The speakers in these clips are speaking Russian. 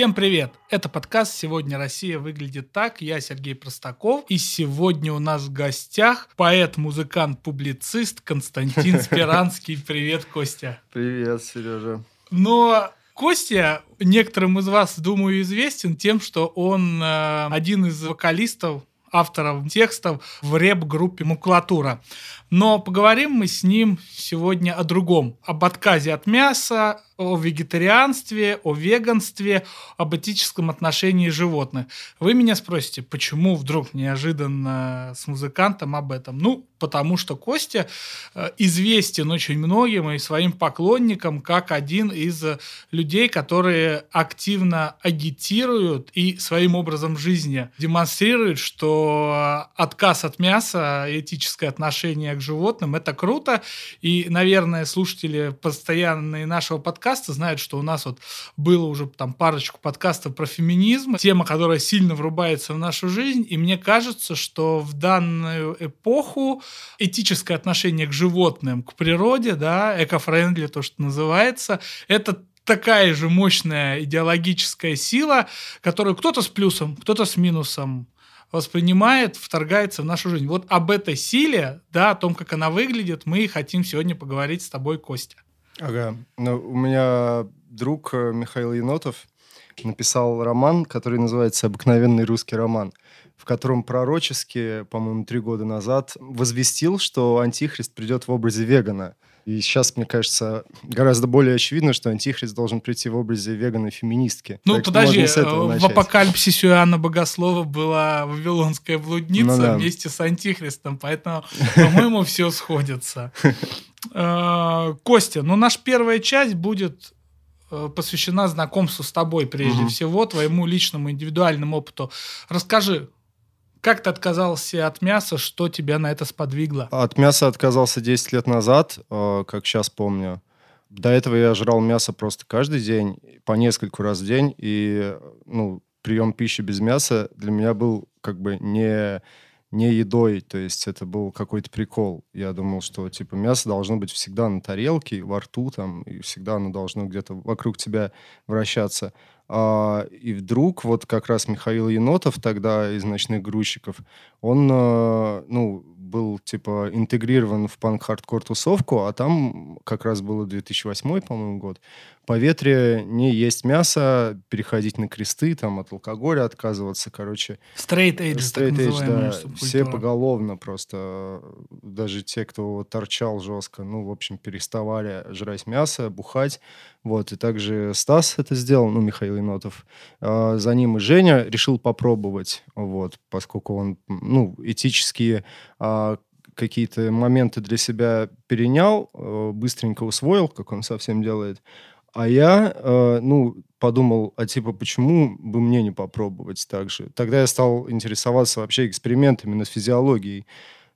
Всем привет! Это подкаст «Сегодня Россия выглядит так». Я Сергей Простаков. И сегодня у нас в гостях поэт, музыкант, публицист Константин Спиранский. Привет, Костя. Привет, Сережа. Но Костя некоторым из вас, думаю, известен тем, что он э, один из вокалистов авторов текстов в реп-группе «Макулатура». Но поговорим мы с ним сегодня о другом. Об отказе от мяса, о вегетарианстве, о веганстве, об этическом отношении животных. Вы меня спросите, почему вдруг неожиданно с музыкантом об этом? Ну, потому что Костя э, известен очень многим и своим поклонникам как один из людей, которые активно агитируют и своим образом жизни демонстрируют, что отказ от мяса, этическое отношение к животным – это круто. И, наверное, слушатели постоянные нашего подкаста знают, что у нас вот было уже там парочку подкастов про феминизм, тема, которая сильно врубается в нашу жизнь. И мне кажется, что в данную эпоху этическое отношение к животным, к природе, да, эко-френдли, то, что называется, это такая же мощная идеологическая сила, которую кто-то с плюсом, кто-то с минусом воспринимает, вторгается в нашу жизнь. Вот об этой силе, да, о том, как она выглядит, мы хотим сегодня поговорить с тобой, Костя. Ага. Ну, у меня друг э, Михаил Енотов написал роман, который называется «Обыкновенный русский роман», в котором пророчески, по-моему, три года назад возвестил, что Антихрист придет в образе вегана – и сейчас, мне кажется, гораздо более очевидно, что Антихрист должен прийти в образе вегана-феминистки. Ну, так подожди, в апокалипсисе Иоанна Богослова была Вавилонская блудница ну, да. вместе с Антихристом, поэтому, по-моему, все сходится. Э, Костя, ну, наша первая часть будет э, посвящена знакомству с тобой прежде всего, твоему личному индивидуальному опыту. Расскажи, как ты отказался от мяса? Что тебя на это сподвигло? От мяса отказался 10 лет назад, э, как сейчас помню. До этого я жрал мясо просто каждый день, по нескольку раз в день. И ну, прием пищи без мяса для меня был как бы не, не едой. То есть это был какой-то прикол. Я думал, что типа мясо должно быть всегда на тарелке, во рту там, и всегда оно должно где-то вокруг тебя вращаться. А, и вдруг вот как раз Михаил Енотов тогда из «Ночных грузчиков», он, э, ну, был, типа, интегрирован в панк-хардкор тусовку, а там как раз было 2008, по-моему, год. Поветрие не есть мясо, переходить на кресты, там, от алкоголя отказываться, короче. Straight edge, Straight edge, да. Все поголовно просто, даже те, кто торчал жестко, ну, в общем, переставали жрать мясо, бухать. Вот, и также Стас это сделал, ну, Михаил Енотов. А, за ним и Женя решил попробовать, вот, поскольку он, ну, этические а, какие-то моменты для себя перенял, э, быстренько усвоил, как он совсем делает. А я, э, ну, подумал, а типа, почему бы мне не попробовать так же? Тогда я стал интересоваться вообще экспериментами над физиологией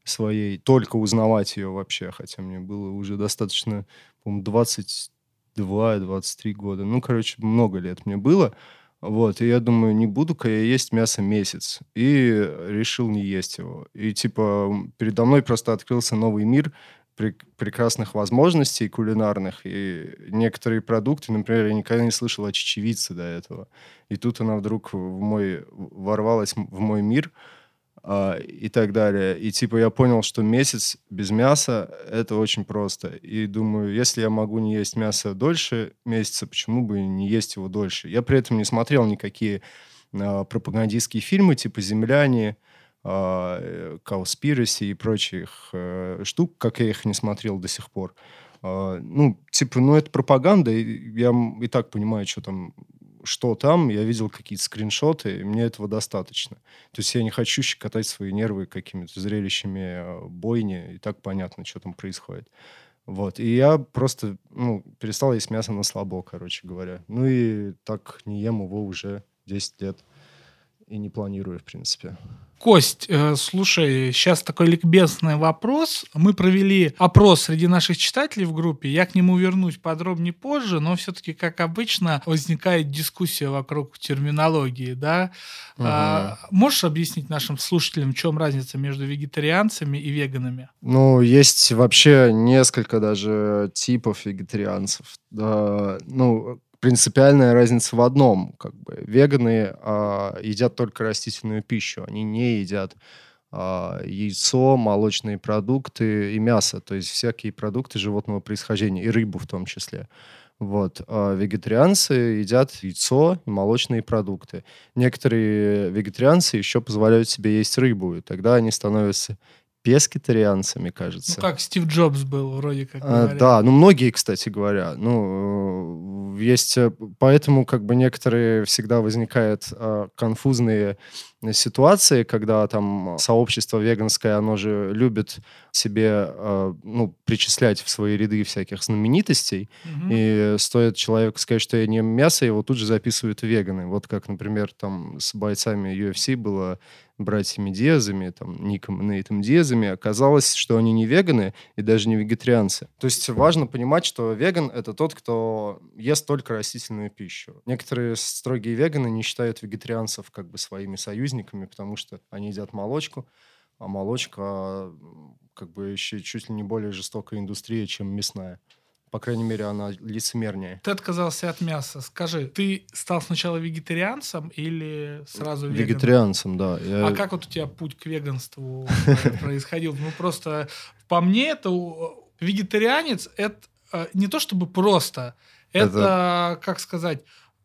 своей, только узнавать ее вообще, хотя мне было уже достаточно, по-моему, 22-23 года. Ну, короче, много лет мне было. Вот, и я думаю, не буду-ка я есть мясо месяц. И решил не есть его. И, типа, передо мной просто открылся новый мир прекрасных возможностей кулинарных. И некоторые продукты, например, я никогда не слышал о чечевице до этого. И тут она вдруг в мой, ворвалась в мой мир – а, и так далее. И типа я понял, что месяц без мяса это очень просто. И думаю, если я могу не есть мясо дольше месяца, почему бы не есть его дольше? Я при этом не смотрел никакие а, пропагандистские фильмы типа «Земляне», «Cowspiracy» и прочих а, штук, как я их не смотрел до сих пор. А, ну, типа, ну это пропаганда, и я и так понимаю, что там что там, я видел какие-то скриншоты, и мне этого достаточно. То есть я не хочу щекотать свои нервы какими-то зрелищами бойни, и так понятно, что там происходит. Вот, и я просто, ну, перестал есть мясо на слабо, короче говоря. Ну и так не ем его уже 10 лет и не планирую, в принципе. Кость, э, слушай, сейчас такой ликбезный вопрос. Мы провели опрос среди наших читателей в группе. Я к нему вернусь подробнее позже, но все-таки, как обычно, возникает дискуссия вокруг терминологии, да? Угу. А, можешь объяснить нашим слушателям, в чем разница между вегетарианцами и веганами? Ну, есть вообще несколько даже типов вегетарианцев. Да, ну, принципиальная разница в одном. Как бы веганы а, едят только растительную пищу, они не едят а, яйцо, молочные продукты и мясо, то есть всякие продукты животного происхождения, и рыбу в том числе. Вот. А вегетарианцы едят яйцо и молочные продукты. Некоторые вегетарианцы еще позволяют себе есть рыбу, и тогда они становятся пескетарианцами, кажется. Ну, как Стив Джобс был, вроде как. А, да, ну, многие, кстати говоря. Ну, есть... Э, поэтому, как бы, некоторые всегда возникают а, конфузные ситуации, когда там сообщество веганское, оно же любит себе, э, ну, причислять в свои ряды всяких знаменитостей, mm-hmm. и стоит человеку сказать, что я не мясо, его тут же записывают веганы. Вот как, например, там с бойцами UFC было братьями Диазами, там, Ником и Нейтом Диазами, оказалось, что они не веганы и даже не вегетарианцы. То есть важно понимать, что веган — это тот, кто ест только растительную пищу. Некоторые строгие веганы не считают вегетарианцев как бы своими союзниками, потому что они едят молочку, а молочка как бы еще чуть ли не более жестокая индустрия, чем мясная. По крайней мере, она лицемернее. Ты отказался от мяса. Скажи, ты стал сначала вегетарианцем или сразу веганом? Вегетарианцем, да. Я... А как вот у тебя путь к веганству происходил? Ну, просто по мне это вегетарианец — это э, не то чтобы просто, это, как сказать,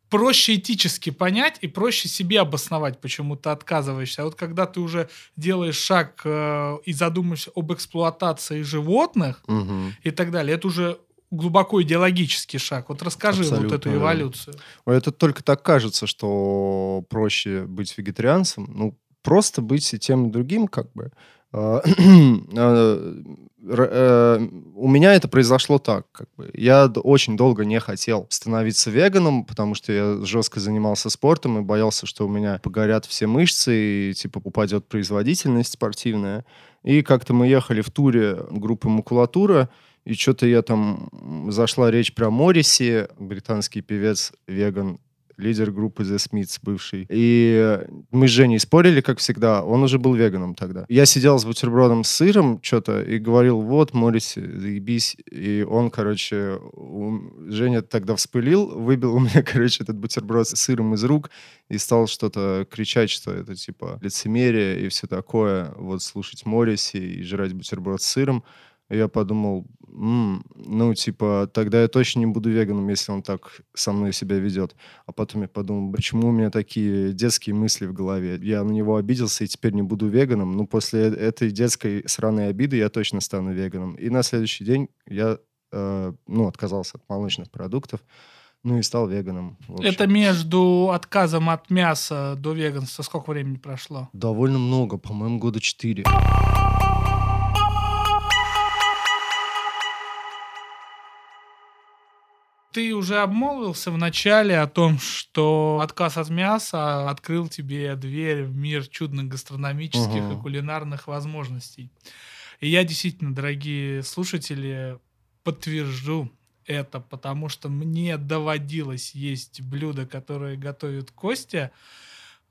проще этически понять и проще себе обосновать, почему ты отказываешься. А вот когда ты уже делаешь шаг э, и задумаешься об эксплуатации животных угу. и так далее, это уже глубоко идеологический шаг. Вот расскажи Абсолютно. вот эту эволюцию. Это только так кажется, что проще быть вегетарианцем. Ну, просто быть и тем, и другим, как бы. А, а, э, у меня это произошло так. Как бы. Я очень долго не хотел становиться веганом, потому что я жестко занимался спортом и боялся, что у меня погорят все мышцы и типа упадет производительность спортивная. И как-то мы ехали в туре группы «Макулатура», и что-то я там... Зашла речь про Морриси, британский певец, веган, лидер группы The Smiths бывший. И мы с Женей спорили, как всегда. Он уже был веганом тогда. Я сидел с бутербродом с сыром что-то и говорил, вот, Морриси, заебись. И он, короче, у... Женя тогда вспылил, выбил у меня, короче, этот бутерброд с сыром из рук и стал что-то кричать, что это, типа, лицемерие и все такое. Вот слушать Морриси и жрать бутерброд с сыром я подумал, м-м, ну, типа, тогда я точно не буду веганом, если он так со мной себя ведет. А потом я подумал, почему у меня такие детские мысли в голове? Я на него обиделся и теперь не буду веганом. Ну, после э, этой детской сраной обиды я точно стану веганом. И на следующий день я, э, ну, отказался от молочных продуктов. Ну и стал веганом. Это между отказом от мяса до веганства сколько времени прошло? Довольно много, по-моему, года четыре. Ты уже обмолвился в начале о том, что отказ от мяса открыл тебе дверь в мир чудных гастрономических угу. и кулинарных возможностей. И я действительно, дорогие слушатели, подтвержу это, потому что мне доводилось есть блюда, которые готовит Костя,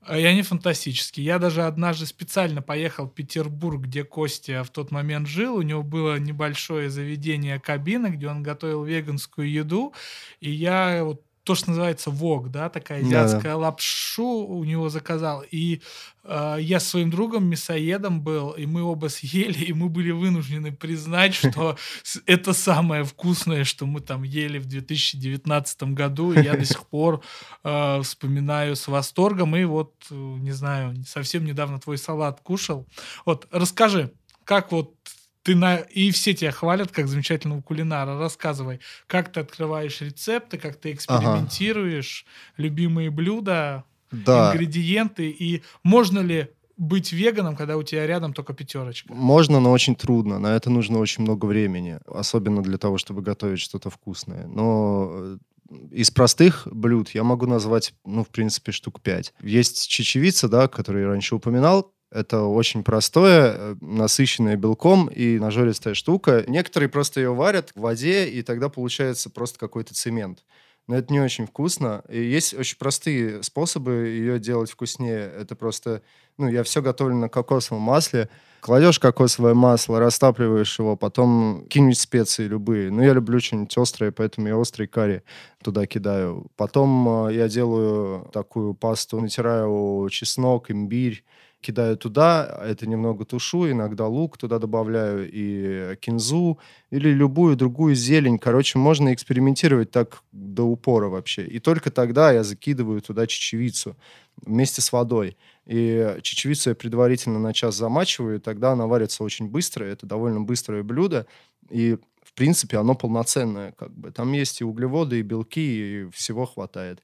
и они фантастические. Я даже однажды специально поехал в Петербург, где Костя в тот момент жил. У него было небольшое заведение кабины, где он готовил веганскую еду. И я вот то, что называется вок, да, такая азиатская да, да. лапшу у него заказал. И э, я с своим другом мясоедом был, и мы оба съели, и мы были вынуждены признать, что это самое вкусное, что мы там ели в 2019 году. И я до сих пор э, вспоминаю с восторгом. И вот, э, не знаю, совсем недавно твой салат кушал. Вот, расскажи, как вот ты на... И все тебя хвалят как замечательного кулинара. Рассказывай, как ты открываешь рецепты, как ты экспериментируешь, ага. любимые блюда, да. ингредиенты, и можно ли быть веганом, когда у тебя рядом только пятерочка? Можно, но очень трудно. На это нужно очень много времени. Особенно для того, чтобы готовить что-то вкусное. Но э, из простых блюд я могу назвать, ну, в принципе, штук пять. Есть чечевица, да, которую я раньше упоминал. Это очень простое, э, насыщенное белком и нажористая штука. Некоторые просто ее варят в воде, и тогда получается просто какой-то цемент. но это не очень вкусно. И есть очень простые способы ее делать вкуснее. Это просто, ну, я все готовлю на кокосовом масле. Кладешь кокосовое масло, растапливаешь его, потом кинуть специи любые. Ну, я люблю что-нибудь острое, поэтому я острый карри туда кидаю. Потом э, я делаю такую пасту, натираю чеснок, имбирь, кидаю туда, это немного тушу, иногда лук туда добавляю и кинзу или любую другую зелень. Короче, можно экспериментировать так до упора вообще. И только тогда я закидываю туда чечевицу вместе с водой. И чечевицу я предварительно на час замачиваю, и тогда она варится очень быстро. Это довольно быстрое блюдо. И в принципе, оно полноценное. Как бы. Там есть и углеводы, и белки, и всего хватает.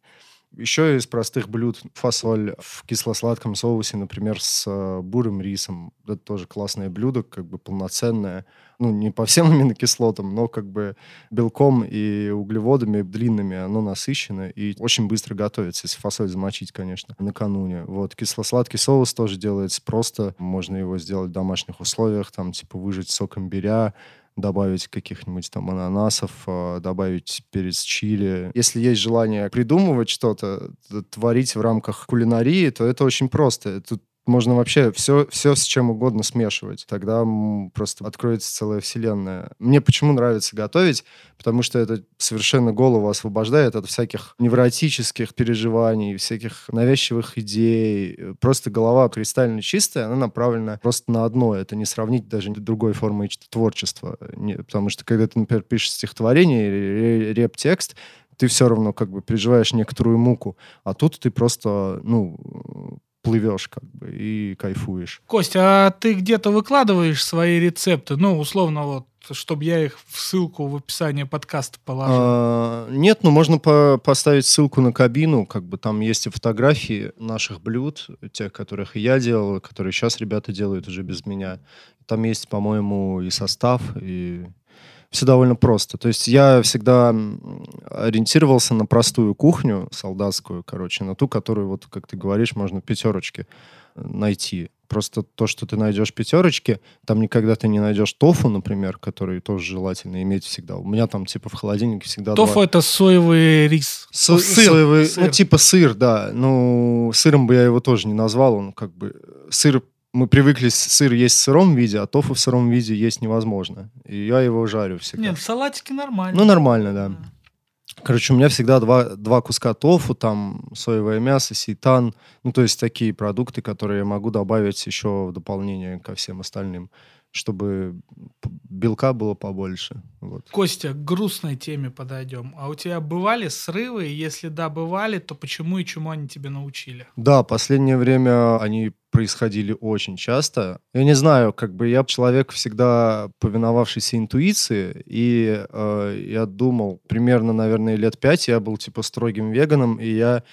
Еще из простых блюд фасоль в кисло-сладком соусе, например, с э, бурым рисом. Это тоже классное блюдо, как бы полноценное. Ну, не по всем аминокислотам, но как бы белком и углеводами длинными оно насыщено и очень быстро готовится, если фасоль замочить, конечно, накануне. Вот кисло-сладкий соус тоже делается просто. Можно его сделать в домашних условиях, там, типа, выжать сок имбиря, добавить каких-нибудь там ананасов, а, добавить перец чили. Если есть желание придумывать что-то, творить в рамках кулинарии, то это очень просто. Тут можно вообще все, все с чем угодно смешивать. Тогда просто откроется целая вселенная. Мне почему нравится готовить? Потому что это совершенно голову освобождает от всяких невротических переживаний, всяких навязчивых идей. Просто голова кристально чистая, она направлена просто на одно. Это не сравнить даже другой формой творчества. Потому что когда ты, например, пишешь стихотворение или реп-текст, ты все равно как бы переживаешь некоторую муку. А тут ты просто, ну, плывешь как бы и кайфуешь. Костя, а ты где-то выкладываешь свои рецепты? Ну, условно, вот, чтобы я их в ссылку в описании подкаста положил. А, нет, ну можно по поставить ссылку на кабину, как бы там есть и фотографии наших блюд, тех, которых я делал, которые сейчас ребята делают уже без меня. Там есть, по-моему, и состав, и все довольно просто. То есть я всегда ориентировался на простую кухню солдатскую, короче, на ту, которую, вот, как ты говоришь, можно пятерочки э, найти. Просто то, что ты найдешь пятерочки, там никогда ты не найдешь тофу, например, который тоже желательно иметь всегда. У меня там типа в холодильнике всегда Тофу два... это соевый рис. Со- сыр, соевый, сыр. Ну, типа сыр, да. Ну, сыром бы я его тоже не назвал. Он как бы... Сыр мы привыкли сыр есть в сыром виде, а тофу в сыром виде есть невозможно. И я его жарю всегда. Нет, в салатике нормально. Ну, нормально, да. да. Короче, у меня всегда два, два куска тофу, там соевое мясо, сейтан. Ну, то есть такие продукты, которые я могу добавить еще в дополнение ко всем остальным чтобы белка было побольше. Вот. Костя, к грустной теме подойдем. А у тебя бывали срывы? Если да, бывали, то почему и чему они тебя научили? Да, последнее время они происходили очень часто. Я не знаю, как бы я человек всегда повиновавшийся интуиции, и э, я думал, примерно, наверное, лет пять я был типа строгим веганом, и я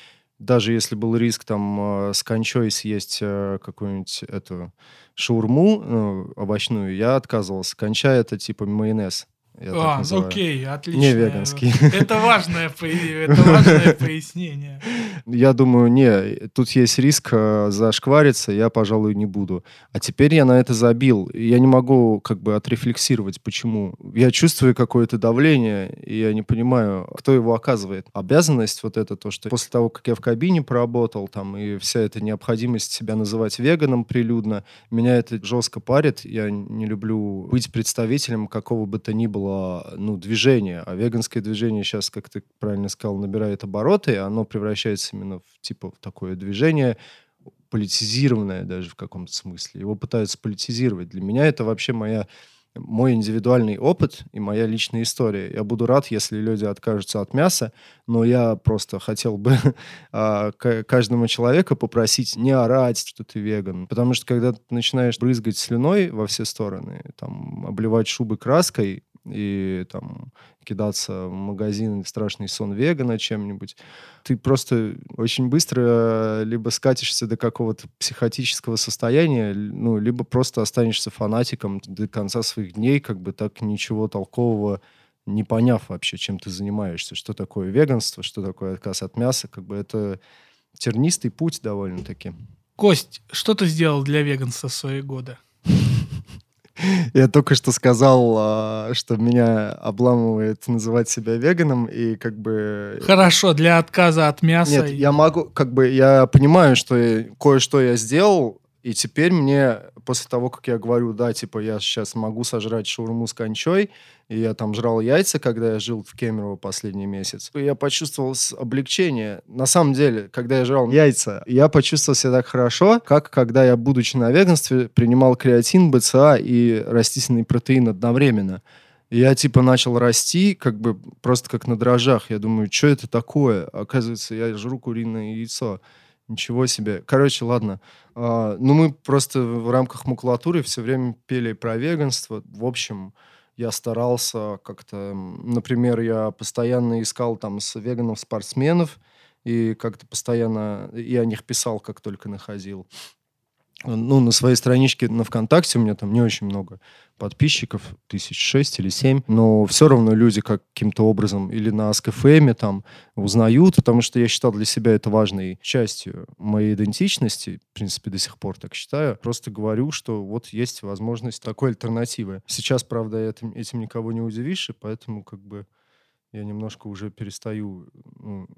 даже если был риск там э, с кончой съесть э, какую-нибудь эту шаурму ну, овощную, я отказывался. Конча это типа майонез. Я а, окей, отлично. Не веганский. Это важное, это важное пояснение. Я думаю, не, тут есть риск э, зашквариться, я, пожалуй, не буду. А теперь я на это забил. Я не могу как бы отрефлексировать, почему. Я чувствую какое-то давление, и я не понимаю, кто его оказывает. Обязанность вот это то, что после того, как я в кабине поработал, там, и вся эта необходимость себя называть веганом прилюдно, меня это жестко парит. Я не люблю быть представителем какого бы то ни было было ну, движение, а веганское движение сейчас, как ты правильно сказал, набирает обороты, и оно превращается именно в типа в такое движение, политизированное даже в каком-то смысле. Его пытаются политизировать. Для меня это вообще моя мой индивидуальный опыт и моя личная история. Я буду рад, если люди откажутся от мяса, но я просто хотел бы а, каждому человеку попросить не орать, что ты веган. Потому что когда ты начинаешь брызгать слюной во все стороны, там, обливать шубы краской, и там кидаться в магазин страшный сон вегана чем-нибудь, ты просто очень быстро либо скатишься до какого-то психотического состояния, ну, либо просто останешься фанатиком до конца своих дней, как бы так ничего толкового не поняв вообще, чем ты занимаешься, что такое веганство, что такое отказ от мяса, как бы это тернистый путь довольно-таки. Кость, что ты сделал для веганства в свои годы? Я только что сказал, а, что меня обламывает называть себя веганом, и как бы... Хорошо, для отказа от мяса. Нет, я могу, как бы, я понимаю, что кое-что я сделал, и теперь мне, после того, как я говорю, да, типа, я сейчас могу сожрать шаурму с кончой, и я там жрал яйца, когда я жил в Кемерово последний месяц, я почувствовал облегчение. На самом деле, когда я жрал яйца, я почувствовал себя так хорошо, как когда я, будучи на веганстве, принимал креатин, БЦА и растительный протеин одновременно. Я типа начал расти, как бы просто как на дрожжах. Я думаю, что это такое? Оказывается, я жру куриное яйцо. Ничего себе. Короче, ладно. А, ну, мы просто в рамках макулатуры все время пели про веганство. В общем, я старался как-то... Например, я постоянно искал там с веганов-спортсменов, и как-то постоянно и о них писал, как только находил ну, на своей страничке на ВКонтакте у меня там не очень много подписчиков, тысяч шесть или семь, но все равно люди каким-то образом или на СКФМ там узнают, потому что я считал для себя это важной частью моей идентичности, в принципе, до сих пор так считаю. Просто говорю, что вот есть возможность такой альтернативы. Сейчас, правда, этим, этим никого не удивишь, и поэтому как бы я немножко уже перестаю ну,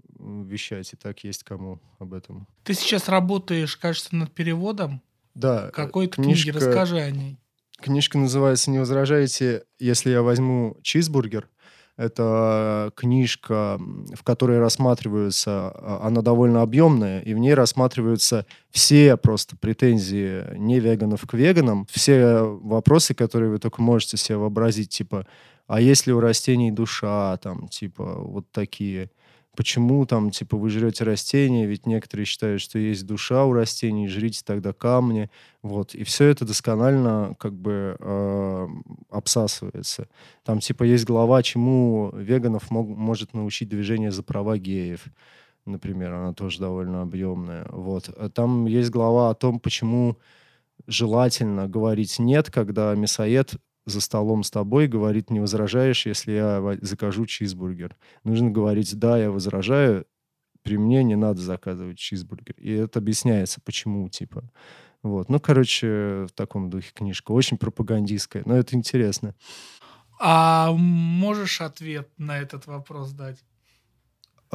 вещать, и так есть кому об этом. Ты сейчас работаешь, кажется, над переводом да. Какой-то книжка, книги, расскажи о ней. Книжка называется «Не возражаете, если я возьму чизбургер». Это книжка, в которой рассматриваются, а, она довольно объемная, и в ней рассматриваются все просто претензии не веганов к веганам, все вопросы, которые вы только можете себе вообразить, типа, а есть ли у растений душа, там, типа, вот такие – почему там, типа, вы жрете растения, ведь некоторые считают, что есть душа у растений, жрите тогда камни, вот, и все это досконально как бы э, обсасывается. Там, типа, есть глава, чему веганов мог, может научить движение за права геев, например, она тоже довольно объемная, вот. А там есть глава о том, почему желательно говорить «нет», когда мясоед за столом с тобой говорит, не возражаешь, если я закажу чизбургер. Нужно говорить, да, я возражаю, при мне не надо заказывать чизбургер. И это объясняется, почему, типа. Вот. Ну, короче, в таком духе книжка. Очень пропагандистская, но это интересно. А можешь ответ на этот вопрос дать?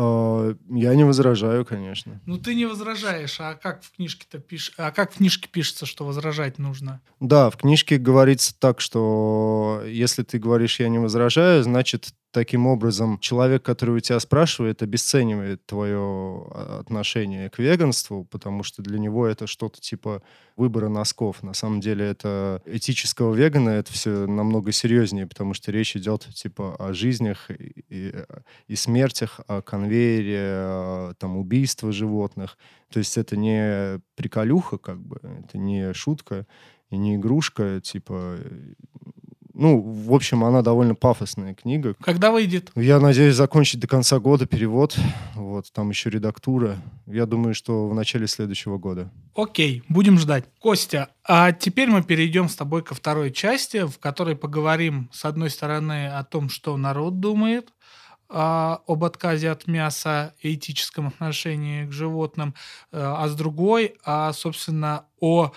А, я не возражаю, конечно. Ну, ты не возражаешь, а как в книжке-то пишешь? А как в книжке пишется, что возражать нужно? Да, в книжке говорится так, что если ты говоришь «я не возражаю», значит, таким образом человек, который у тебя спрашивает, обесценивает твое а, отношение к веганству, потому что для него это что-то типа выбора носков. На самом деле это этического вегана это все намного серьезнее, потому что речь идет типа о жизнях и, и, смертях, о конвейере, о, там убийства животных. То есть это не приколюха, как бы, это не шутка и не игрушка, типа ну, в общем, она довольно пафосная книга. Когда выйдет? Я надеюсь закончить до конца года перевод. Вот, там еще редактура. Я думаю, что в начале следующего года. Окей, будем ждать. Костя, а теперь мы перейдем с тобой ко второй части, в которой поговорим, с одной стороны, о том, что народ думает, а, об отказе от мяса и этическом отношении к животным, э, а с другой, а, собственно, о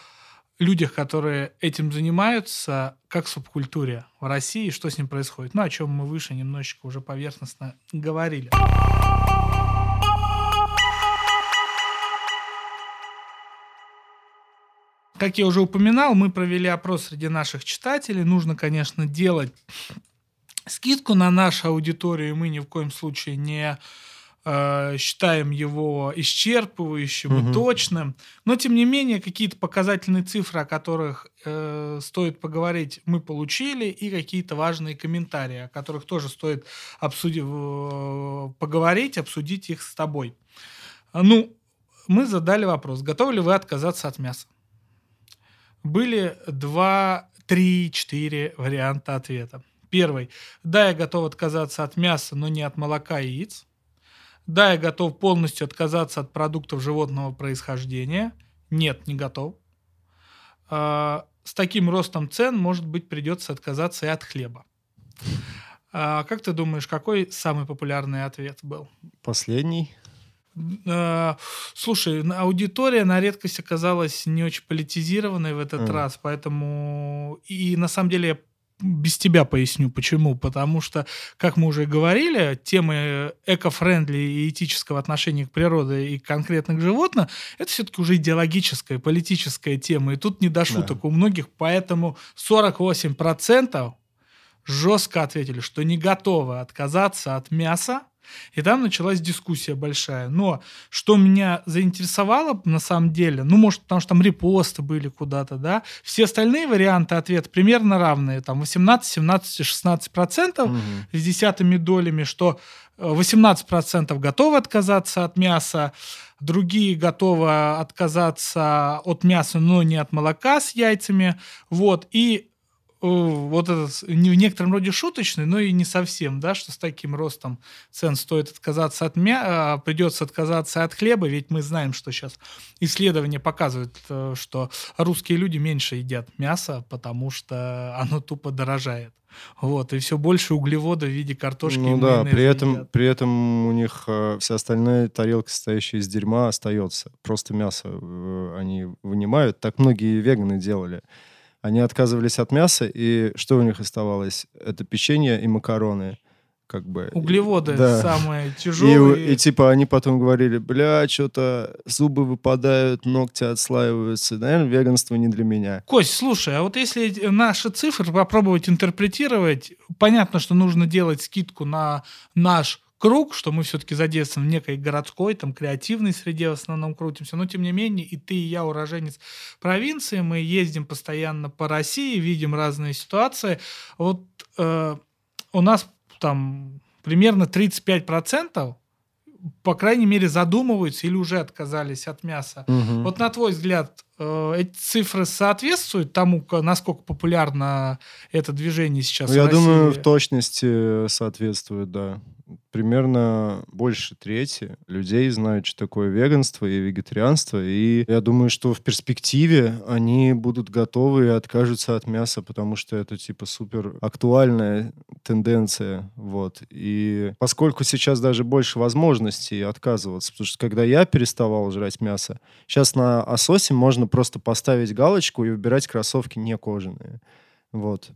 людях, которые этим занимаются, как субкультуре в России, что с ним происходит. Ну, о чем мы выше немножечко уже поверхностно говорили. Как я уже упоминал, мы провели опрос среди наших читателей. Нужно, конечно, делать скидку на нашу аудиторию. Мы ни в коем случае не считаем его исчерпывающим угу. и точным, но тем не менее какие-то показательные цифры, о которых э, стоит поговорить, мы получили, и какие-то важные комментарии, о которых тоже стоит обсудить, э, поговорить, обсудить их с тобой. Ну, мы задали вопрос, готовы ли вы отказаться от мяса? Были два, три, четыре варианта ответа. Первый. Да, я готов отказаться от мяса, но не от молока и яиц. Да, я готов полностью отказаться от продуктов животного происхождения. Нет, не готов. А, с таким ростом цен, может быть, придется отказаться и от хлеба. А, как ты думаешь, какой самый популярный ответ был? Последний. Э, слушай, аудитория на редкость оказалась не очень политизированной в этот mm. раз, поэтому и на самом деле я без тебя поясню, почему. Потому что, как мы уже говорили, темы эко-френдли и этического отношения к природе и конкретно к животным, это все-таки уже идеологическая, политическая тема. И тут не до шуток да. у многих, поэтому 48% жестко ответили, что не готовы отказаться от мяса, и там началась дискуссия большая. Но что меня заинтересовало на самом деле, ну, может, потому что там репосты были куда-то, да, все остальные варианты ответа примерно равные, там 18, 17, 16 процентов угу. с десятыми долями, что 18 э, процентов готовы отказаться от мяса, другие готовы отказаться от мяса, но не от молока с яйцами, вот, и вот этот не в некотором роде шуточный, но и не совсем, да, что с таким ростом цен стоит отказаться от мяса, придется отказаться от хлеба, ведь мы знаем, что сейчас исследования показывают, э, что русские люди меньше едят мясо, потому что оно тупо дорожает. Вот, и все больше углеводов в виде картошки. Ну да, при этом, при этом у них э, вся остальная тарелка, состоящая из дерьма, остается. Просто мясо э, они вынимают. Так многие веганы делали. Они отказывались от мяса, и что у них оставалось? Это печенье и макароны. Как бы. Углеводы да. самые тяжелые. И, и типа они потом говорили, бля, что-то зубы выпадают, ногти отслаиваются. Наверное, веганство не для меня. Кость, слушай, а вот если наши цифры попробовать интерпретировать, понятно, что нужно делать скидку на наш круг, что мы все-таки задействованы в некой городской, там, креативной среде в основном крутимся, но тем не менее и ты, и я уроженец провинции, мы ездим постоянно по России, видим разные ситуации. Вот э, у нас там примерно 35% по крайней мере, задумываются или уже отказались от мяса. Угу. Вот на твой взгляд, э, эти цифры соответствуют тому, насколько популярно это движение сейчас? Ну, я России? думаю, в точности соответствует, да примерно больше трети людей знают, что такое веганство и вегетарианство. И я думаю, что в перспективе они будут готовы и откажутся от мяса, потому что это типа супер актуальная тенденция. Вот. И поскольку сейчас даже больше возможностей отказываться, потому что когда я переставал жрать мясо, сейчас на Асосе можно просто поставить галочку и выбирать кроссовки не кожаные. Вот.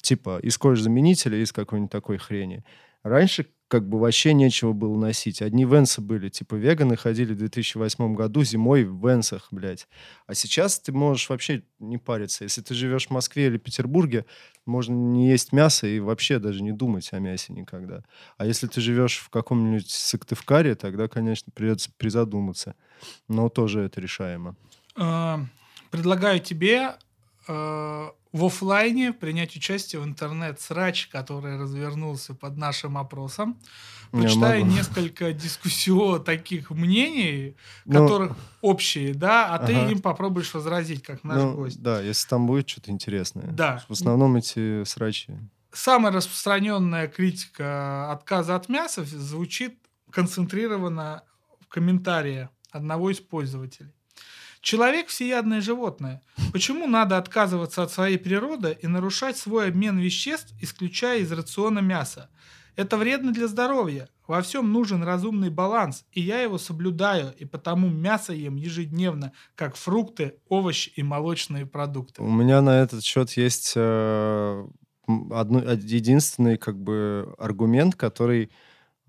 Типа из кожзаменителя, из какой-нибудь такой хрени. Раньше как бы вообще нечего было носить. Одни венсы были, типа веганы ходили в 2008 году зимой в венсах, блядь. А сейчас ты можешь вообще не париться. Если ты живешь в Москве или Петербурге, можно не есть мясо и вообще даже не думать о мясе никогда. А если ты живешь в каком-нибудь Сыктывкаре, тогда, конечно, придется призадуматься. Но тоже это решаемо. А, предлагаю тебе а, в офлайне принять участие в интернет-срач, который развернулся под нашим опросом. Почитаю несколько дискуссио таких мнений, ну, которых общие, да, а ага. ты им попробуешь возразить, как наш ну, гость. Да, если там будет что-то интересное. Да. В основном эти срачи. Самая распространенная критика отказа от мяса звучит концентрированно в комментарии одного из пользователей. Человек – всеядное животное. Почему надо отказываться от своей природы и нарушать свой обмен веществ, исключая из рациона мяса? Это вредно для здоровья. Во всем нужен разумный баланс, и я его соблюдаю, и потому мясо ем ежедневно, как фрукты, овощи и молочные продукты. У меня на этот счет есть э, одно, единственный как бы аргумент, который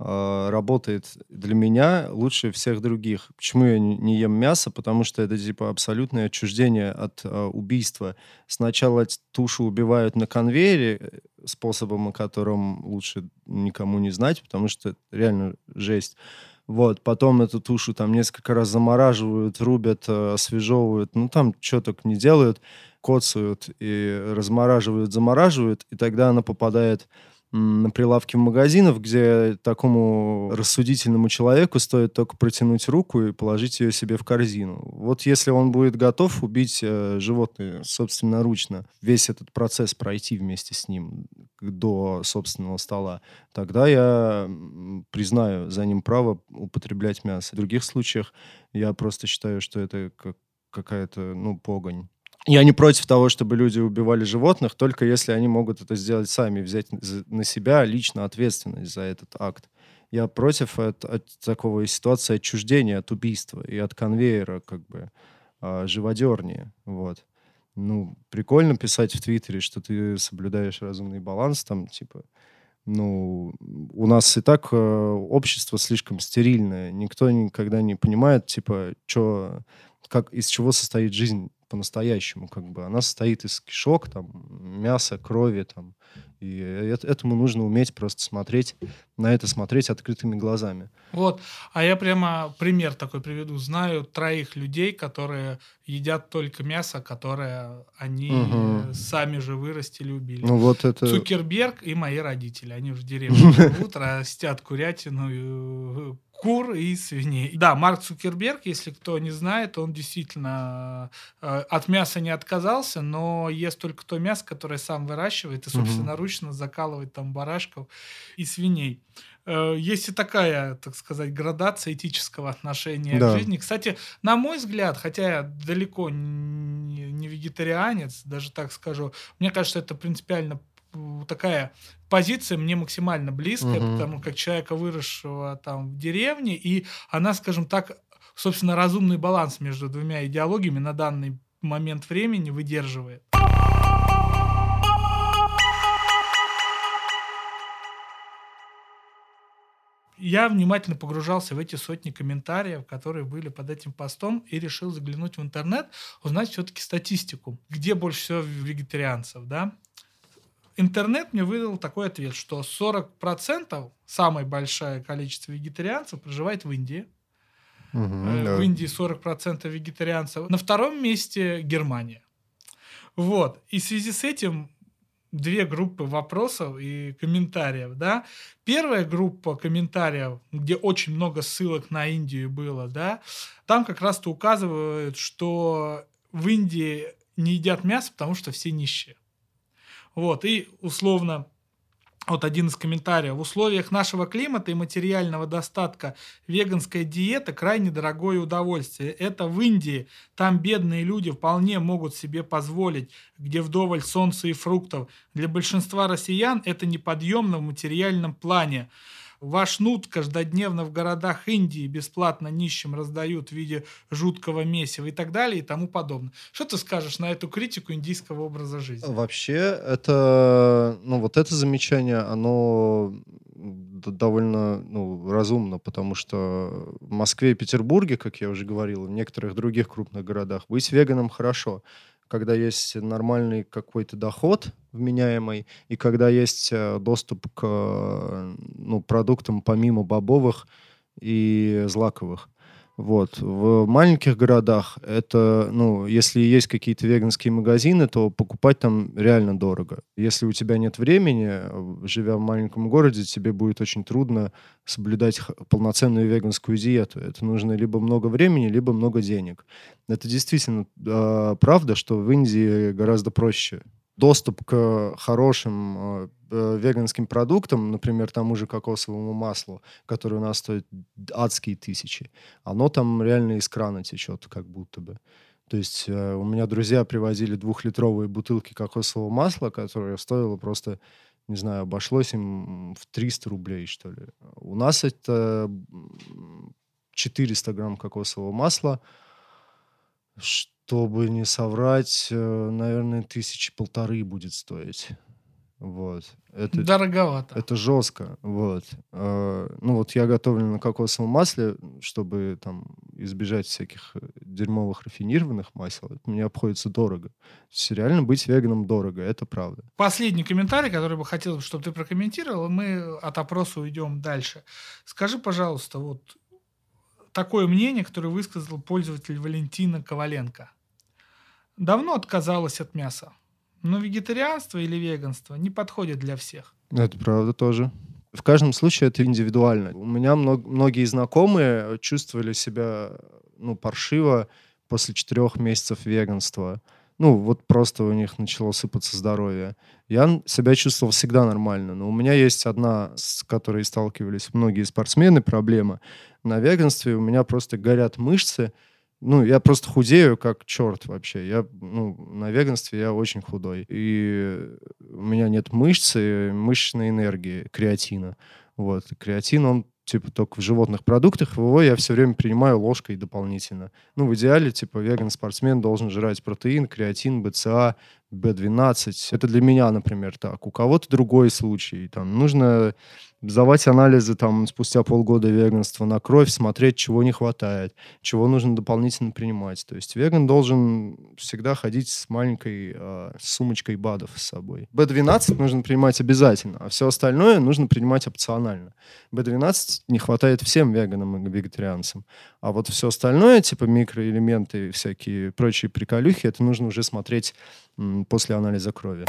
работает для меня лучше всех других. Почему я не ем мясо? Потому что это типа абсолютное отчуждение от э, убийства. Сначала тушу убивают на конвейере э, способом, о котором лучше никому не знать, потому что это реально жесть. Вот, потом эту тушу там несколько раз замораживают, рубят, э, освежевывают, ну там что только не делают, коцают и размораживают, замораживают, и тогда она попадает на прилавке в магазинах, где такому рассудительному человеку стоит только протянуть руку и положить ее себе в корзину. Вот если он будет готов убить э, животное собственноручно, весь этот процесс пройти вместе с ним до собственного стола, тогда я признаю за ним право употреблять мясо. В других случаях я просто считаю, что это как какая-то, ну, погонь. Я не против того, чтобы люди убивали животных, только если они могут это сделать сами, взять на себя лично ответственность за этот акт. Я против от, от такого ситуации отчуждения от убийства и от конвейера, как бы, а, живодерни, вот. Ну, прикольно писать в Твиттере, что ты соблюдаешь разумный баланс, там, типа, ну, у нас и так э, общество слишком стерильное. Никто никогда не понимает, типа, чё, как, из чего состоит жизнь по-настоящему, как бы. Она состоит из кишок, там, мяса, крови, там. И это, этому нужно уметь просто смотреть, на это смотреть открытыми глазами. Вот. А я прямо пример такой приведу. Знаю троих людей, которые едят только мясо, которое они угу. сами же вырастили, убили. Ну вот это... Цукерберг и мои родители. Они в деревне живут, растят курятину, кур и свиней. Да, Марк Цукерберг, если кто не знает, он действительно э, от мяса не отказался, но ест только то мясо, которое сам выращивает и собственноручно закалывает там барашков и свиней. Э, есть и такая, так сказать, градация этического отношения да. к жизни. Кстати, на мой взгляд, хотя я далеко не вегетарианец, даже так скажу, мне кажется, это принципиально такая позиция мне максимально близкая, угу. потому как человека, выросшего там в деревне, и она, скажем так, собственно, разумный баланс между двумя идеологиями на данный момент времени выдерживает. Я внимательно погружался в эти сотни комментариев, которые были под этим постом, и решил заглянуть в интернет, узнать все-таки статистику, где больше всего вегетарианцев, да интернет мне выдал такой ответ, что 40% самое большое количество вегетарианцев проживает в Индии. Угу, да. В Индии 40% вегетарианцев. На втором месте Германия. Вот. И в связи с этим две группы вопросов и комментариев, да. Первая группа комментариев, где очень много ссылок на Индию было, да, там как раз-то указывают, что в Индии не едят мясо, потому что все нищие. Вот, и условно вот один из комментариев. В условиях нашего климата и материального достатка веганская диета крайне дорогое удовольствие. Это в Индии. Там бедные люди вполне могут себе позволить, где вдоволь солнца и фруктов. Для большинства россиян это неподъемно в материальном плане. Ваш нут каждодневно в городах Индии бесплатно нищим раздают в виде жуткого месива и так далее и тому подобное. Что ты скажешь на эту критику индийского образа жизни? Вообще, это, ну, вот это замечание, оно довольно ну, разумно, потому что в Москве и Петербурге, как я уже говорил, в некоторых других крупных городах быть веганом хорошо когда есть нормальный какой-то доход вменяемый, и когда есть э, доступ к ну, продуктам помимо бобовых и злаковых. Вот. В маленьких городах это, ну, если есть какие-то веганские магазины, то покупать там реально дорого. Если у тебя нет времени, живя в маленьком городе, тебе будет очень трудно соблюдать полноценную веганскую диету. Это нужно либо много времени, либо много денег. Это действительно э, правда, что в Индии гораздо проще доступ к хорошим э, э, веганским продуктам, например, тому же кокосовому маслу, которое у нас стоит адские тысячи, оно там реально из крана течет, как будто бы. То есть э, у меня друзья привозили двухлитровые бутылки кокосового масла, которое стоило просто, не знаю, обошлось им в 300 рублей, что ли. У нас это 400 грамм кокосового масла, чтобы не соврать, э, наверное, тысячи полторы будет стоить. Вот. Это, Дороговато. Это жестко. Вот. Э, ну вот я готовлю на кокосовом масле, чтобы там избежать всяких э, дерьмовых рафинированных масел. Это мне обходится дорого. То реально быть веганом дорого, это правда. Последний комментарий, который бы хотел, чтобы ты прокомментировал, мы от опроса уйдем дальше. Скажи, пожалуйста, вот такое мнение, которое высказал пользователь Валентина Коваленко – давно отказалась от мяса. Но вегетарианство или веганство не подходит для всех. Это правда тоже. В каждом случае это индивидуально. У меня много, многие знакомые чувствовали себя ну, паршиво после четырех месяцев веганства. Ну, вот просто у них начало сыпаться здоровье. Я себя чувствовал всегда нормально, но у меня есть одна, с которой сталкивались многие спортсмены, проблема. На веганстве у меня просто горят мышцы, ну, я просто худею как черт вообще. Я, ну, на веганстве я очень худой. И у меня нет мышцы, мышечной энергии, креатина. Вот. Креатин, он типа, только в животных продуктах, его я все время принимаю ложкой дополнительно. Ну, в идеале, типа, веган-спортсмен должен жрать протеин, креатин, БЦА, B12. Это для меня, например, так. У кого-то другой случай. Там нужно сдавать анализы там спустя полгода веганства на кровь, смотреть, чего не хватает, чего нужно дополнительно принимать. То есть веган должен всегда ходить с маленькой э, сумочкой БАДов с собой. B12 нужно принимать обязательно, а все остальное нужно принимать опционально. B12 не хватает всем веганам и вегетарианцам. А вот все остальное, типа микроэлементы, всякие прочие приколюхи, это нужно уже смотреть после анализа крови.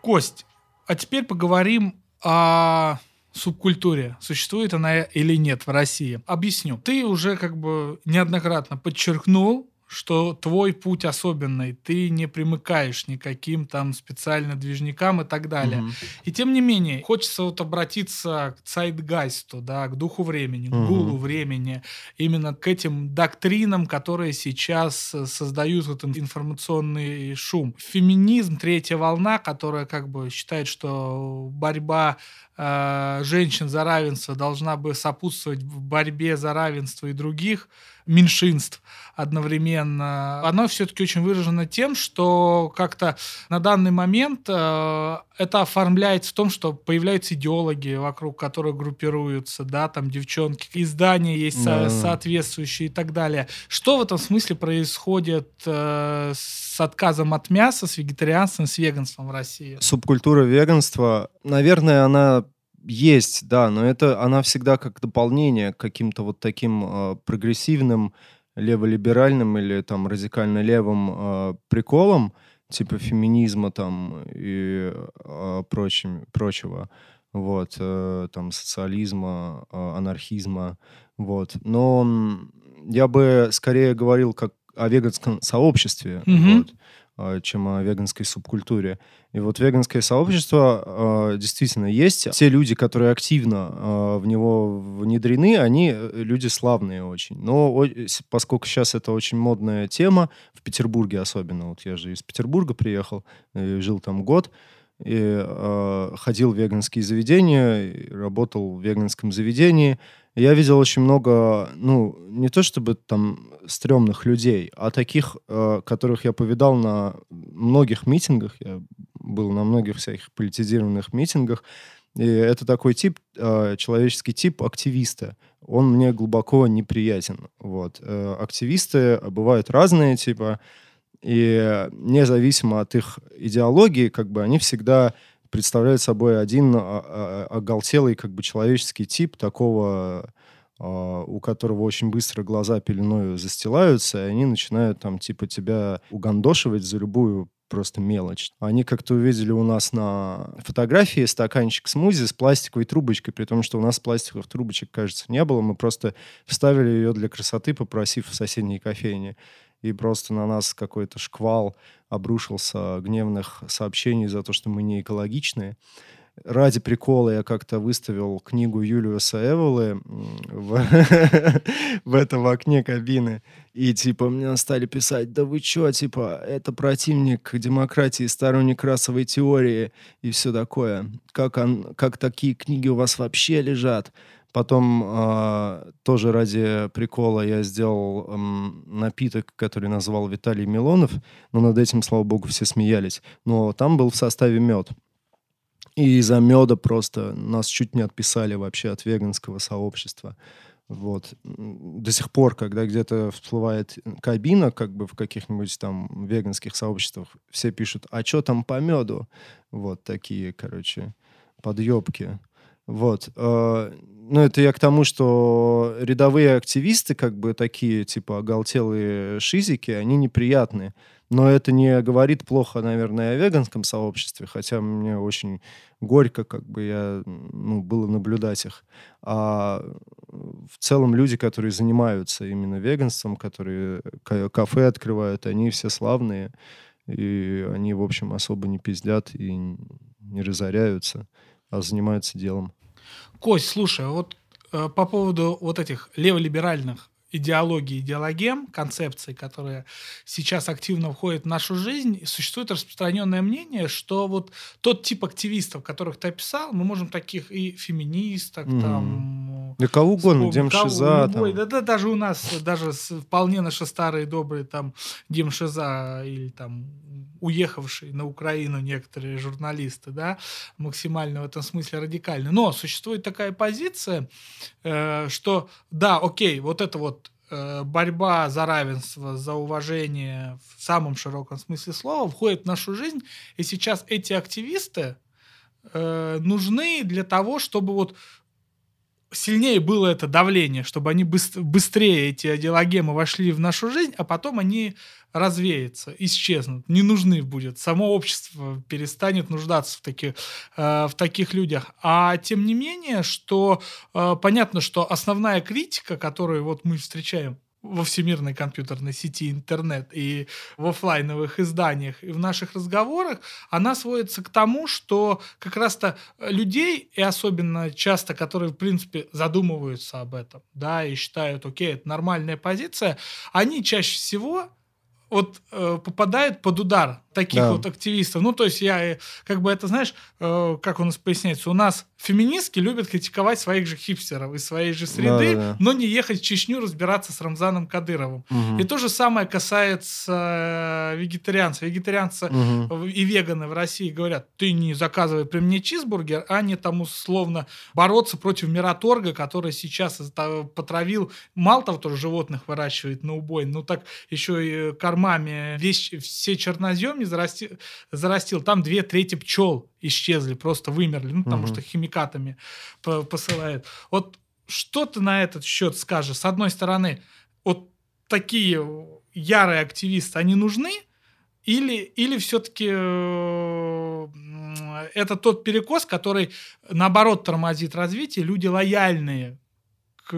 Кость, а теперь поговорим о субкультуре. Существует она или нет в России? Объясню. Ты уже как бы неоднократно подчеркнул, что твой путь особенный, ты не примыкаешь никаким там специально движникам и так далее. Угу. И тем не менее, хочется вот обратиться к цайтгайсту, да, к духу времени, к угу. гулу времени, именно к этим доктринам, которые сейчас создают вот информационный шум. Феминизм, третья волна, которая как бы считает, что борьба э, женщин за равенство должна бы сопутствовать борьбе за равенство и других меньшинств одновременно, оно все-таки очень выражено тем, что как-то на данный момент э, это оформляется в том, что появляются идеологи, вокруг которых группируются, да, там девчонки, издания есть со- соответствующие и так далее. Что в этом смысле происходит э, с отказом от мяса, с вегетарианством, с веганством в России? Субкультура веганства, наверное, она есть, да, но это она всегда как дополнение к каким-то вот таким э, прогрессивным, леволиберальным или там радикально левым э, приколам, типа феминизма там и э, прочим, прочего, вот, э, там социализма, э, анархизма, вот. Но я бы скорее говорил как о веганском сообществе, mm-hmm. вот. А, чем о веганской субкультуре. И вот веганское сообщество э, действительно есть. Те люди, которые активно э, в него внедрены, они э, люди славные очень. Но о, поскольку сейчас это очень модная тема, в Петербурге особенно, вот я же из Петербурга приехал, и жил там год, и э, ходил в веганские заведения, работал в веганском заведении, я видел очень много, ну, не то чтобы там стрёмных людей, а таких, э, которых я повидал на многих митингах. Я был на многих всяких политизированных митингах. И это такой тип, э, человеческий тип активиста. Он мне глубоко неприятен. Вот. Э, активисты бывают разные, типа, и независимо от их идеологии, как бы они всегда представляют собой один а, а, оголтелый как бы человеческий тип такого а, у которого очень быстро глаза пеленою застилаются, и они начинают там типа тебя угандошивать за любую просто мелочь. Они как-то увидели у нас на фотографии стаканчик смузи с пластиковой трубочкой, при том, что у нас пластиковых трубочек, кажется, не было. Мы просто вставили ее для красоты, попросив в соседней кофейне. И просто на нас какой-то шквал обрушился гневных сообщений за то, что мы не экологичные ради прикола я как-то выставил книгу Юлиуса Эволы в, в этом окне кабины. И, типа, мне стали писать, да вы чё, типа, это противник демократии, сторонник расовой теории и все такое. Как, он, как такие книги у вас вообще лежат? Потом э, тоже ради прикола я сделал э, напиток, который назвал Виталий Милонов, но над этим, слава богу, все смеялись. Но там был в составе мед. И из-за меда просто нас чуть не отписали вообще от веганского сообщества. Вот. До сих пор, когда где-то всплывает кабина, как бы в каких-нибудь там веганских сообществах, все пишут, а что там по меду? Вот такие, короче, подъебки. Вот. Э, ну, это я к тому, что рядовые активисты, как бы такие, типа, оголтелые шизики, они неприятные. Но это не говорит плохо, наверное, о веганском сообществе, хотя мне очень горько, как бы я, ну, было наблюдать их. А в целом люди, которые занимаются именно веганством, которые кафе открывают, они все славные, и они, в общем, особо не пиздят и не разоряются, занимаются делом. Кость, слушай, а вот э, по поводу вот этих леволиберальных идеологии, идеологем, концепции, которые сейчас активно входят в нашу жизнь, существует распространенное мнение, что вот тот тип активистов, которых ты описал, мы можем таких и феминисток, mm. там... Да кого угодно, Демшиза. Там. Да, да, даже у нас, даже вполне наши старые добрые там Демшиза или там уехавшие на Украину некоторые журналисты, да, максимально в этом смысле радикальны. Но существует такая позиция, э, что да, окей, вот это вот э, борьба за равенство, за уважение в самом широком смысле слова входит в нашу жизнь, и сейчас эти активисты э, нужны для того, чтобы вот сильнее было это давление, чтобы они быстрее, эти идеологемы вошли в нашу жизнь, а потом они развеются, исчезнут, не нужны будет. Само общество перестанет нуждаться в таких, э, в таких людях. А тем не менее, что э, понятно, что основная критика, которую вот мы встречаем во всемирной компьютерной сети интернет и в офлайновых изданиях и в наших разговорах, она сводится к тому, что как раз-то людей, и особенно часто, которые, в принципе, задумываются об этом, да, и считают, окей, это нормальная позиция, они чаще всего вот э, попадают под удар таких да. вот активистов. Ну, то есть я, э, как бы это, знаешь, э, как у нас поясняется, у нас феминистки любят критиковать своих же хипстеров из своей же среды, да, да, но не ехать в Чечню разбираться с Рамзаном Кадыровым. Угу. И то же самое касается э, вегетарианцев. Вегетарианцы угу. и веганы в России говорят, ты не заказывай при мне чизбургер, а не там условно бороться против мираторга, который сейчас потравил, мало того, что животных выращивает на убой, ну так еще и кормами весь, все черноземья зарастил, зарастил. Там две трети пчел исчезли, просто вымерли, ну, потому угу. что химикатами посылают. Вот что ты на этот счет скажешь? С одной стороны, вот такие ярые активисты, они нужны? Или, или все-таки э, это тот перекос, который, наоборот, тормозит развитие? Люди лояльные к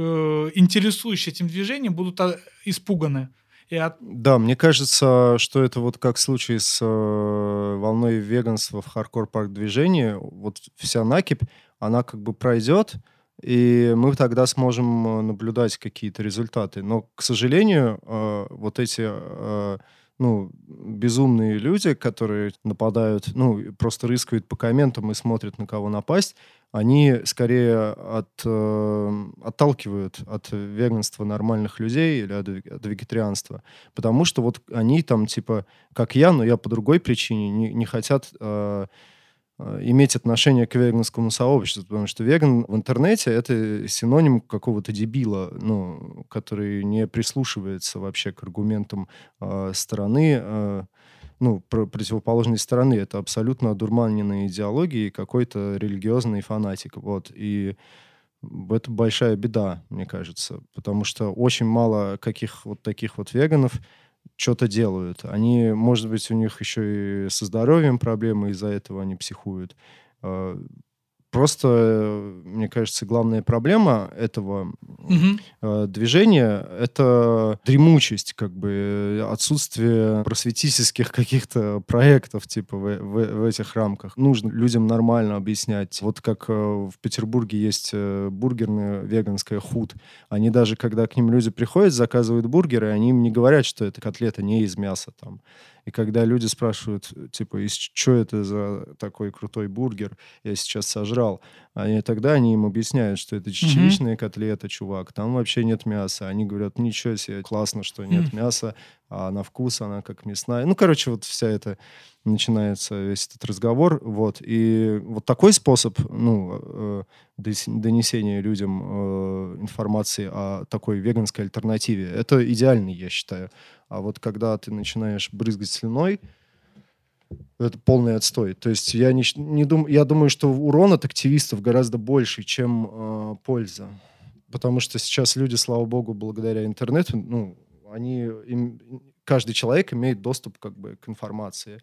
интересующим этим движением будут а, испуганы. И от... Да, мне кажется, что это вот как в случае с э, волной веганства в хардкор-панк движении, вот вся накипь, она как бы пройдет, и мы тогда сможем э, наблюдать какие-то результаты. Но, к сожалению, э, вот эти э, ну, безумные люди, которые нападают, ну, просто рыскают по комментам и смотрят, на кого напасть, они скорее от, э, отталкивают от веганства нормальных людей или от, от вегетарианства. Потому что вот они там, типа, как я, но я по другой причине, не, не хотят э, э, иметь отношение к веганскому сообществу. Потому что веган в интернете — это синоним какого-то дебила, ну, который не прислушивается вообще к аргументам э, стороны, э, ну, противоположной стороны. Это абсолютно одурманенная идеология какой-то религиозный фанатик. Вот. И это большая беда, мне кажется, потому что очень мало каких вот таких вот веганов что-то делают. Они, может быть, у них еще и со здоровьем проблемы, из-за этого они психуют. Просто, мне кажется, главная проблема этого угу. э, движения — это дремучесть, как бы отсутствие просветительских каких-то проектов типа в, в, в этих рамках. Нужно людям нормально объяснять. Вот как э, в Петербурге есть э, бургерная веганская худ. Они даже, когда к ним люди приходят, заказывают бургеры, они им не говорят, что это котлета не из мяса там. И когда люди спрашивают, типа, что это за такой крутой бургер, я сейчас сожрал, они тогда они им объясняют, что это чечевичная mm-hmm. котлета, чувак, там вообще нет мяса. Они говорят, ничего себе, классно, что нет mm-hmm. мяса, а на вкус она как мясная. Ну, короче, вот вся эта начинается весь этот разговор, вот. И вот такой способ, ну, э, донесения людям э, информации о такой веганской альтернативе, это идеальный, я считаю. А вот когда ты начинаешь брызгать слюной, это полный отстой. То есть я не, не дум, я думаю, что урон от активистов гораздо больше, чем э, польза. Потому что сейчас люди, слава богу, благодаря интернету, ну, они, им, каждый человек имеет доступ как бы к информации.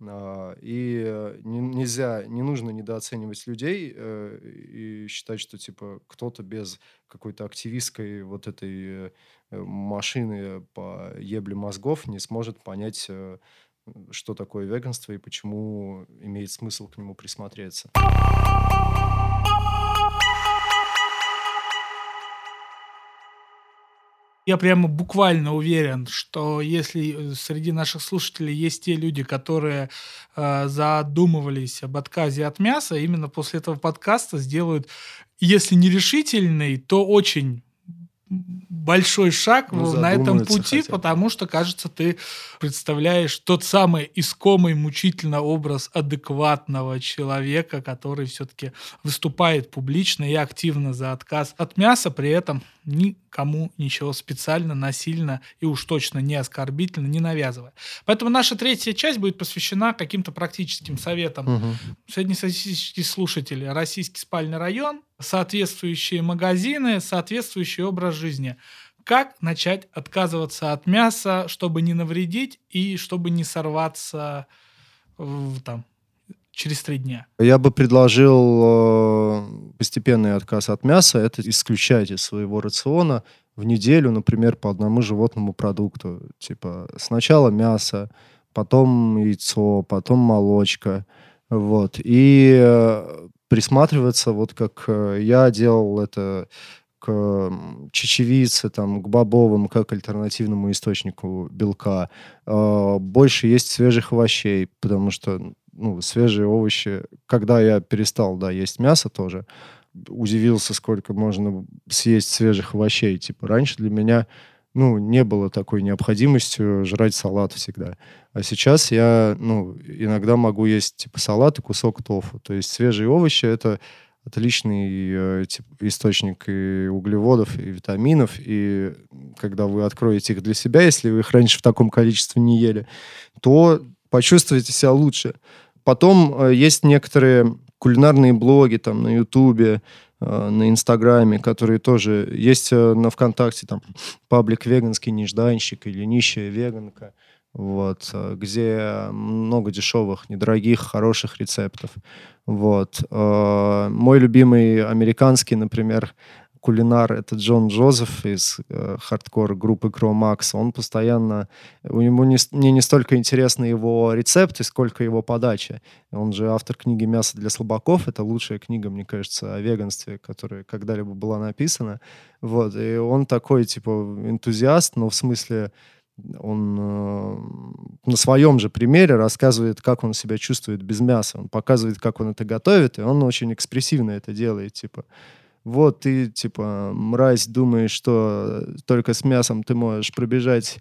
А, и не, нельзя, не нужно недооценивать людей э, и считать, что типа кто-то без какой-то активистской вот этой э, машины по ебле мозгов не сможет понять, э, что такое веганство и почему имеет смысл к нему присмотреться. Я прямо буквально уверен, что если среди наших слушателей есть те люди, которые э, задумывались об отказе от мяса, именно после этого подкаста сделают, если не решительный, то очень большой шаг ну, на этом пути, хотя. потому что, кажется, ты представляешь тот самый искомый мучительно образ адекватного человека, который все-таки выступает публично и активно за отказ от мяса, при этом никому ничего специально, насильно и уж точно не оскорбительно не навязывая. Поэтому наша третья часть будет посвящена каким-то практическим советам. Угу. Среднестатистический слушатель, российский спальный район, соответствующие магазины, соответствующий образ жизни. Как начать отказываться от мяса, чтобы не навредить и чтобы не сорваться там, через три дня? Я бы предложил э, постепенный отказ от мяса. Это исключать из своего рациона в неделю, например, по одному животному продукту. Типа сначала мясо, потом яйцо, потом молочка. Вот. И э, присматриваться, вот как э, я делал это к чечевице, там, к бобовым, как альтернативному источнику белка. Э, больше есть свежих овощей, потому что ну, свежие овощи, когда я перестал, да, есть мясо тоже, удивился, сколько можно съесть свежих овощей. Типа раньше для меня ну, не было такой необходимости жрать салат всегда. А сейчас я, ну, иногда могу есть, типа, салат и кусок тофу. То есть свежие овощи — это отличный э, типа, источник и углеводов, и витаминов. И когда вы откроете их для себя, если вы их раньше в таком количестве не ели, то почувствуете себя лучше. Потом э, есть некоторые кулинарные блоги там на Ютубе, на Инстаграме, которые тоже есть э, на ВКонтакте, там, паблик веганский нежданщик или нищая веганка, вот, э, где много дешевых, недорогих, хороших рецептов. Вот. Мой любимый американский, например, кулинар, это Джон Джозеф из э, хардкор группы Max. Он постоянно... У него не, мне не столько интересны его рецепты, сколько его подача. Он же автор книги «Мясо для слабаков». Это лучшая книга, мне кажется, о веганстве, которая когда-либо была написана. Вот. И он такой, типа, энтузиаст, но в смысле он э, на своем же примере рассказывает, как он себя чувствует без мяса. Он показывает, как он это готовит, и он очень экспрессивно это делает. Типа, вот ты, типа, мразь, думаешь, что только с мясом ты можешь пробежать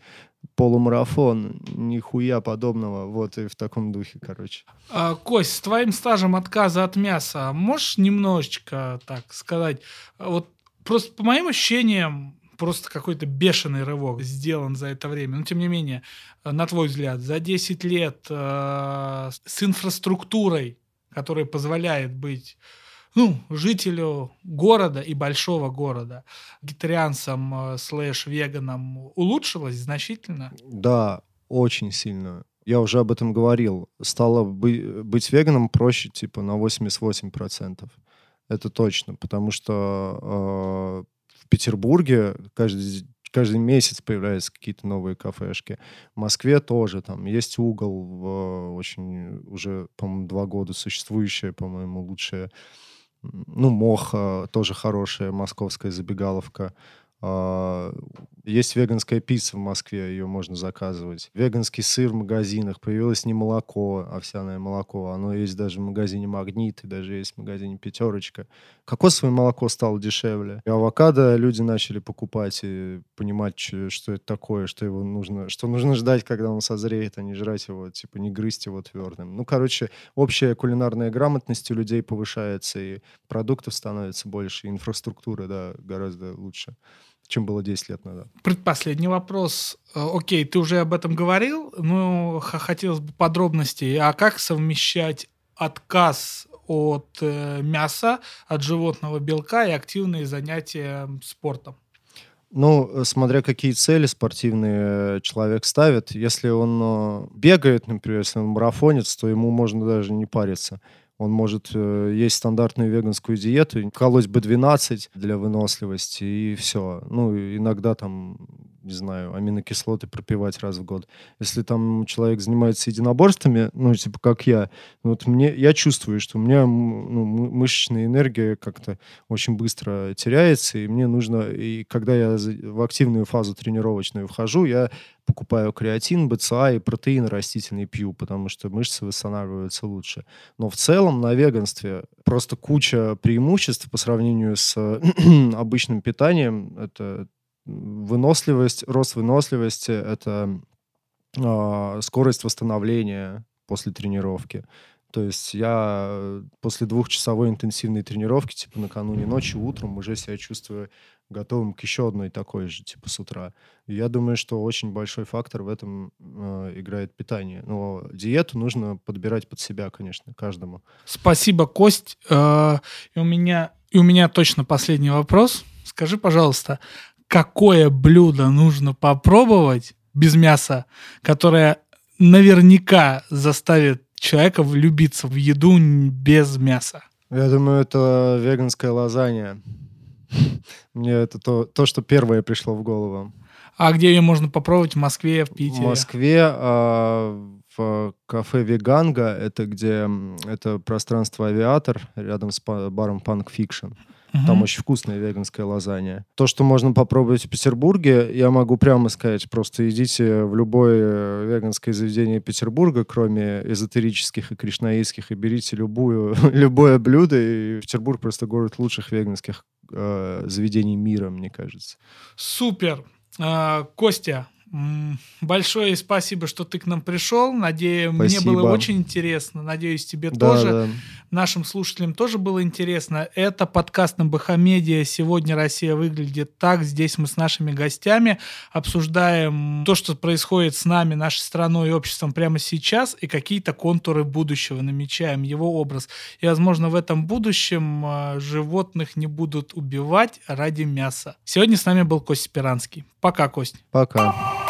полумарафон, нихуя подобного, вот и в таком духе, короче. А, Кость, с твоим стажем отказа от мяса, можешь немножечко, так сказать, вот просто по моим ощущениям, просто какой-то бешеный рывок сделан за это время. Но тем не менее, на твой взгляд, за 10 лет э, с инфраструктурой, которая позволяет быть ну, жителю города и большого города, вегетарианцам э, слэш веганам улучшилось значительно? Да, очень сильно. Я уже об этом говорил. Стало бы, быть веганом проще типа на 88%. Это точно, потому что э, в Петербурге каждый каждый месяц появляются какие-то новые кафешки. В Москве тоже там есть угол в очень уже, по-моему, два года существующая, по-моему, лучшая ну, Мох тоже хорошая московская забегаловка. А, есть веганская пицца в Москве, ее можно заказывать. Веганский сыр в магазинах. Появилось не молоко, овсяное молоко. Оно есть даже в магазине «Магнит», и даже есть в магазине «Пятерочка». Кокосовое молоко стало дешевле. И авокадо люди начали покупать и понимать, что это такое, что его нужно, что нужно ждать, когда он созреет, а не жрать его, типа не грызть его твердым. Ну, короче, общая кулинарная грамотность у людей повышается, и продуктов становится больше, и инфраструктура, да, гораздо лучше чем было 10 лет назад. Предпоследний вопрос. Э, окей, ты уже об этом говорил, но хотелось бы подробностей. А как совмещать отказ от э, мяса, от животного белка и активные занятия спортом? Ну, смотря какие цели спортивные человек ставит. Если он э, бегает, например, если он марафонец, то ему можно даже не париться. Он может э, есть стандартную веганскую диету, колоть B12 для выносливости, и все. Ну, иногда там не знаю, аминокислоты пропивать раз в год. Если там человек занимается единоборствами, ну, типа, как я, ну, вот мне, я чувствую, что у меня ну, мышечная энергия как-то очень быстро теряется, и мне нужно, и когда я в активную фазу тренировочную вхожу, я покупаю креатин, БЦА и протеин растительный пью, потому что мышцы восстанавливаются лучше. Но в целом на веганстве просто куча преимуществ по сравнению с обычным питанием. Это выносливость, рост выносливости, это э, скорость восстановления после тренировки. То есть я после двухчасовой интенсивной тренировки, типа накануне ночи, утром уже себя чувствую готовым к еще одной такой же, типа с утра. И я думаю, что очень большой фактор в этом э, играет питание. Но диету нужно подбирать под себя, конечно, каждому. Спасибо, Кость. Э, и у меня и у меня точно последний вопрос. Скажи, пожалуйста, какое блюдо нужно попробовать без мяса, которое наверняка заставит человека влюбиться в еду без мяса? Я думаю, это веганская лазанья. Мне это то, то, что первое пришло в голову. А где ее можно попробовать? В Москве, в Питере? В Москве, а, в кафе «Веганга». Это где это пространство «Авиатор» рядом с баром «Панк Фикшн». Угу. Там очень вкусная веганская лазанья. То, что можно попробовать в Петербурге, я могу прямо сказать. Просто идите в любое веганское заведение Петербурга, кроме эзотерических и кришнаистских, и берите любую, любое блюдо. И Петербург просто город лучших веганских э, заведений мира, мне кажется. Супер. А, Костя, Большое спасибо, что ты к нам пришел. Надеюсь, мне было очень интересно. Надеюсь, тебе да, тоже. Да. Нашим слушателям тоже было интересно. Это подкаст на Бахамедия. Сегодня Россия выглядит так. Здесь мы с нашими гостями обсуждаем то, что происходит с нами, нашей страной и обществом прямо сейчас, и какие-то контуры будущего намечаем, его образ. И, возможно, в этом будущем а, животных не будут убивать ради мяса. Сегодня с нами был Костя Спиранский. Пока, Кость. Пока.